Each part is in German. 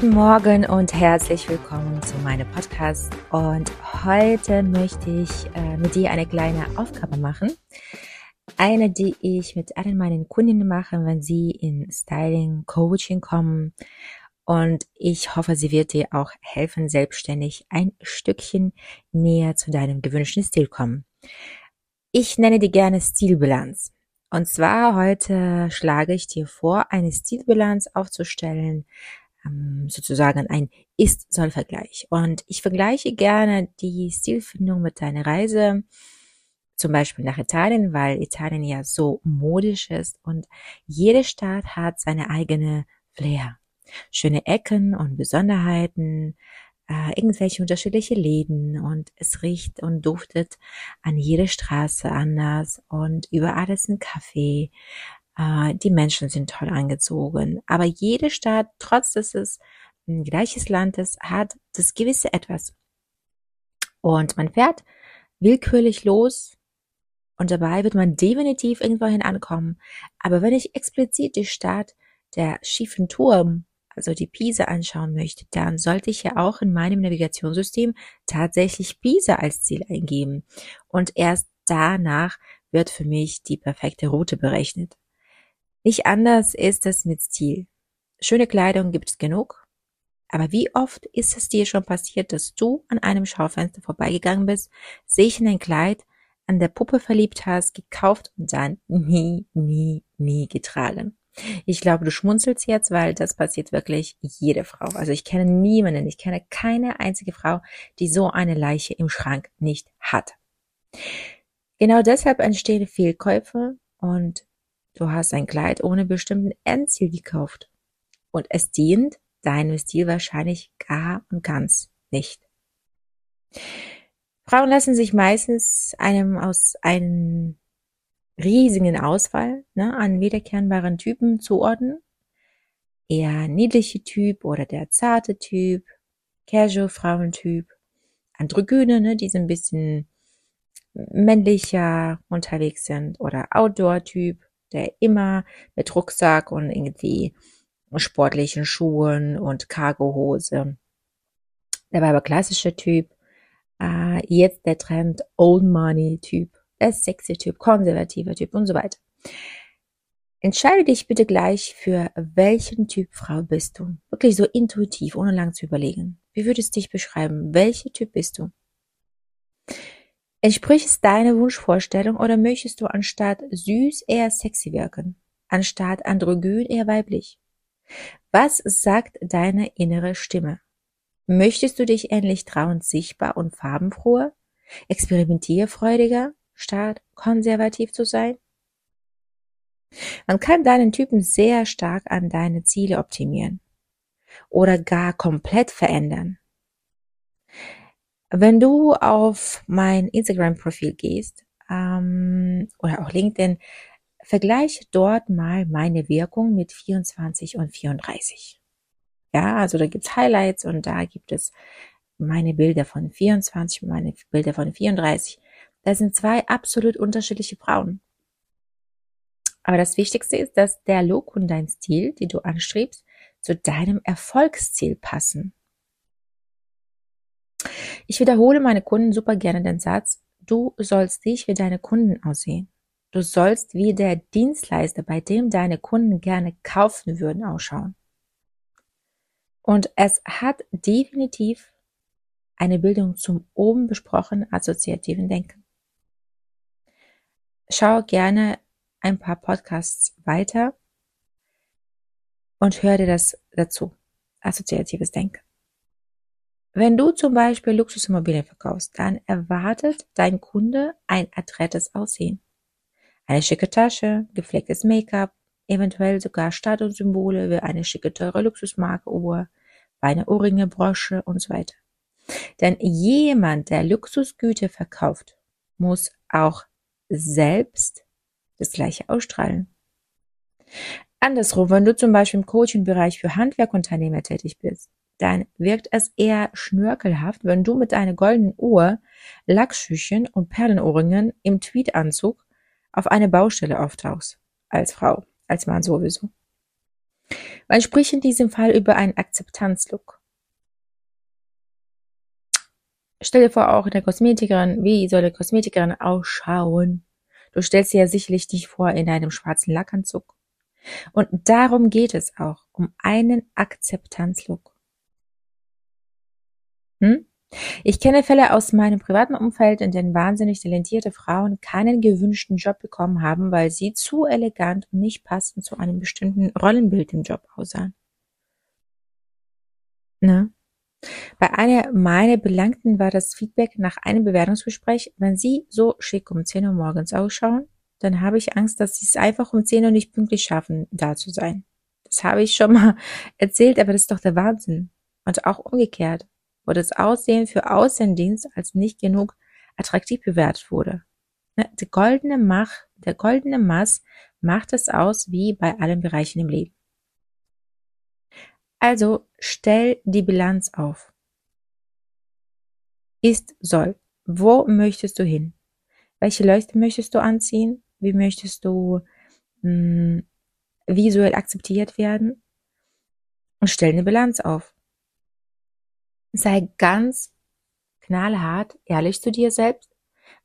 Guten Morgen und herzlich willkommen zu meinem Podcast. Und heute möchte ich äh, mit dir eine kleine Aufgabe machen. Eine, die ich mit allen meinen Kundinnen mache, wenn sie in Styling, Coaching kommen. Und ich hoffe, sie wird dir auch helfen, selbstständig ein Stückchen näher zu deinem gewünschten Stil kommen. Ich nenne die gerne Stilbilanz. Und zwar heute schlage ich dir vor, eine Stilbilanz aufzustellen, sozusagen ein Ist-Soll-Vergleich. Und ich vergleiche gerne die Stilfindung mit deiner Reise, zum Beispiel nach Italien, weil Italien ja so modisch ist und jede Stadt hat seine eigene Flair. Schöne Ecken und Besonderheiten, äh, irgendwelche unterschiedliche Läden und es riecht und duftet an jeder Straße anders und überall ist ein Kaffee, die Menschen sind toll angezogen. Aber jede Stadt, trotz dass es ein gleiches Land ist, hat das gewisse Etwas. Und man fährt willkürlich los und dabei wird man definitiv irgendwohin ankommen. Aber wenn ich explizit die Stadt der schiefen Turm, also die Pisa anschauen möchte, dann sollte ich ja auch in meinem Navigationssystem tatsächlich Pisa als Ziel eingeben. Und erst danach wird für mich die perfekte Route berechnet. Nicht anders ist es mit Stil. Schöne Kleidung gibt es genug. Aber wie oft ist es dir schon passiert, dass du an einem Schaufenster vorbeigegangen bist, sich in ein Kleid an der Puppe verliebt hast, gekauft und dann nie, nie, nie getragen? Ich glaube, du schmunzelst jetzt, weil das passiert wirklich jede Frau. Also ich kenne niemanden, ich kenne keine einzige Frau, die so eine Leiche im Schrank nicht hat. Genau deshalb entstehen Fehlkäufe und Du hast ein Kleid ohne bestimmten Endziel gekauft. Und es dient deinem Stil wahrscheinlich gar und ganz nicht. Frauen lassen sich meistens einem aus einem riesigen Auswahl ne, an wiederkehrbaren Typen zuordnen. Eher niedliche Typ oder der zarte Typ, Casual Frauentyp, Androgyne, ne, die so ein bisschen männlicher unterwegs sind oder Outdoor Typ, der immer mit Rucksack und irgendwie sportlichen Schuhen und Cargohose. Der war aber klassischer Typ. Äh, jetzt der Trend Old Money Typ, der sexy Typ, konservativer Typ und so weiter. Entscheide dich bitte gleich für welchen Typ Frau bist du. Wirklich so intuitiv, ohne lang zu überlegen. Wie würdest du dich beschreiben? Welcher Typ bist du? Entspricht es deiner Wunschvorstellung oder möchtest du anstatt süß eher sexy wirken? Anstatt androgyn eher weiblich? Was sagt deine innere Stimme? Möchtest du dich endlich trauen, sichtbar und farbenfroher, experimentierfreudiger, statt konservativ zu sein? Man kann deinen Typen sehr stark an deine Ziele optimieren oder gar komplett verändern. Wenn du auf mein Instagram-Profil gehst ähm, oder auch LinkedIn, vergleiche dort mal meine Wirkung mit 24 und 34. Ja, also da gibt's Highlights und da gibt es meine Bilder von 24, meine Bilder von 34. Das sind zwei absolut unterschiedliche Frauen. Aber das Wichtigste ist, dass der Look und dein Stil, die du anstrebst, zu deinem Erfolgsziel passen. Ich wiederhole meine Kunden super gerne den Satz, du sollst dich wie deine Kunden aussehen. Du sollst wie der Dienstleister, bei dem deine Kunden gerne kaufen würden, ausschauen. Und es hat definitiv eine Bildung zum oben besprochenen assoziativen Denken. Schau gerne ein paar Podcasts weiter und hör dir das dazu. Assoziatives Denken. Wenn du zum Beispiel Luxusimmobilien verkaufst, dann erwartet dein Kunde ein adrettes Aussehen. Eine schicke Tasche, gepflegtes Make-up, eventuell sogar Statussymbole wie eine schicke teure Luxusmarke Uhr, eine Ohrringe, Brosche und so weiter. Denn jemand, der Luxusgüter verkauft, muss auch selbst das gleiche ausstrahlen. Andersrum, wenn du zum Beispiel im Coaching-Bereich für Handwerkunternehmer tätig bist, dann wirkt es eher schnörkelhaft, wenn du mit deiner goldenen Uhr, Lackschüchen und Perlenohrringen im Tweetanzug auf eine Baustelle auftauchst. Als Frau, als Mann sowieso. Man spricht in diesem Fall über einen Akzeptanzlook. Stell dir vor, auch in der Kosmetikerin, wie soll eine Kosmetikerin ausschauen? Du stellst dir ja sicherlich nicht vor in einem schwarzen Lackanzug. Und darum geht es auch, um einen Akzeptanzlook. Hm? Ich kenne Fälle aus meinem privaten Umfeld, in denen wahnsinnig talentierte Frauen keinen gewünschten Job bekommen haben, weil sie zu elegant und nicht passend zu einem bestimmten Rollenbild im Job aussahen. Ne? Bei einer meiner Belangten war das Feedback nach einem Bewerbungsgespräch, wenn Sie so schick um 10 Uhr morgens ausschauen, dann habe ich Angst, dass Sie es einfach um 10 Uhr nicht pünktlich schaffen, da zu sein. Das habe ich schon mal erzählt, aber das ist doch der Wahnsinn. Und auch umgekehrt, wo das Aussehen für Außendienst als nicht genug attraktiv bewertet wurde. Ne, der goldene Mach, der goldene Maß macht es aus wie bei allen Bereichen im Leben. Also stell die Bilanz auf. Ist soll. Wo möchtest du hin? Welche Leuchte möchtest du anziehen? Wie möchtest du mh, hm, visuell akzeptiert werden? Und stell eine Bilanz auf. Sei ganz knallhart ehrlich zu dir selbst,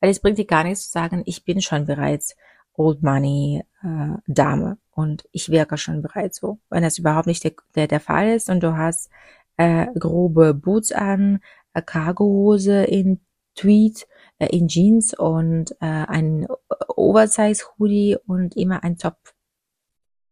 weil es bringt dir gar nichts zu sagen, ich bin schon bereits Old Money äh, Dame und ich wirke schon bereits so. Wenn das überhaupt nicht der, der, der Fall ist und du hast äh, grobe Boots an, äh, Cargohose in Tweed, äh, in Jeans und äh, ein Oversize Hoodie und immer ein Top.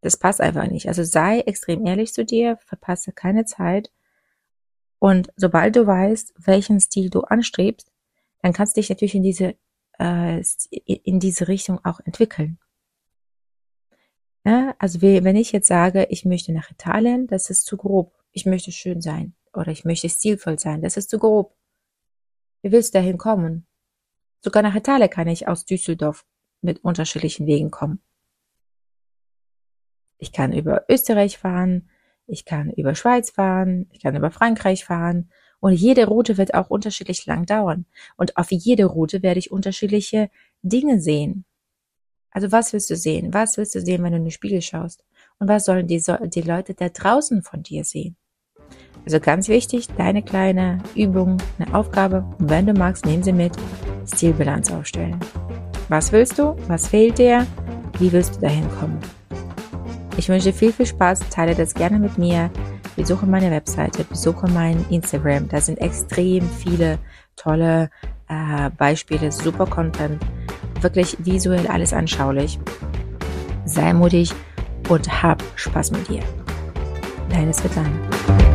Das passt einfach nicht. Also sei extrem ehrlich zu dir, verpasse keine Zeit. Und sobald du weißt, welchen Stil du anstrebst, dann kannst du dich natürlich in diese äh, in diese Richtung auch entwickeln. Ja, also wenn ich jetzt sage, ich möchte nach Italien, das ist zu grob. Ich möchte schön sein oder ich möchte stilvoll sein, das ist zu grob. Wie willst du dahin kommen? Sogar nach Italien kann ich aus Düsseldorf mit unterschiedlichen Wegen kommen. Ich kann über Österreich fahren, ich kann über Schweiz fahren, ich kann über Frankreich fahren und jede Route wird auch unterschiedlich lang dauern. Und auf jede Route werde ich unterschiedliche Dinge sehen. Also was willst du sehen? Was willst du sehen, wenn du in den Spiegel schaust? Und was sollen die, die Leute da draußen von dir sehen? Also ganz wichtig, deine kleine Übung, eine Aufgabe. Und wenn du magst, nehmen sie mit. Stilbilanz aufstellen. Was willst du? Was fehlt dir? Wie willst du dahin kommen? Ich wünsche viel, viel Spaß. Teile das gerne mit mir. Besuche meine Webseite, besuche mein Instagram. Da sind extrem viele tolle äh, Beispiele, super Content. Wirklich visuell alles anschaulich. Sei mutig und hab Spaß mit dir. Deine Svetlana.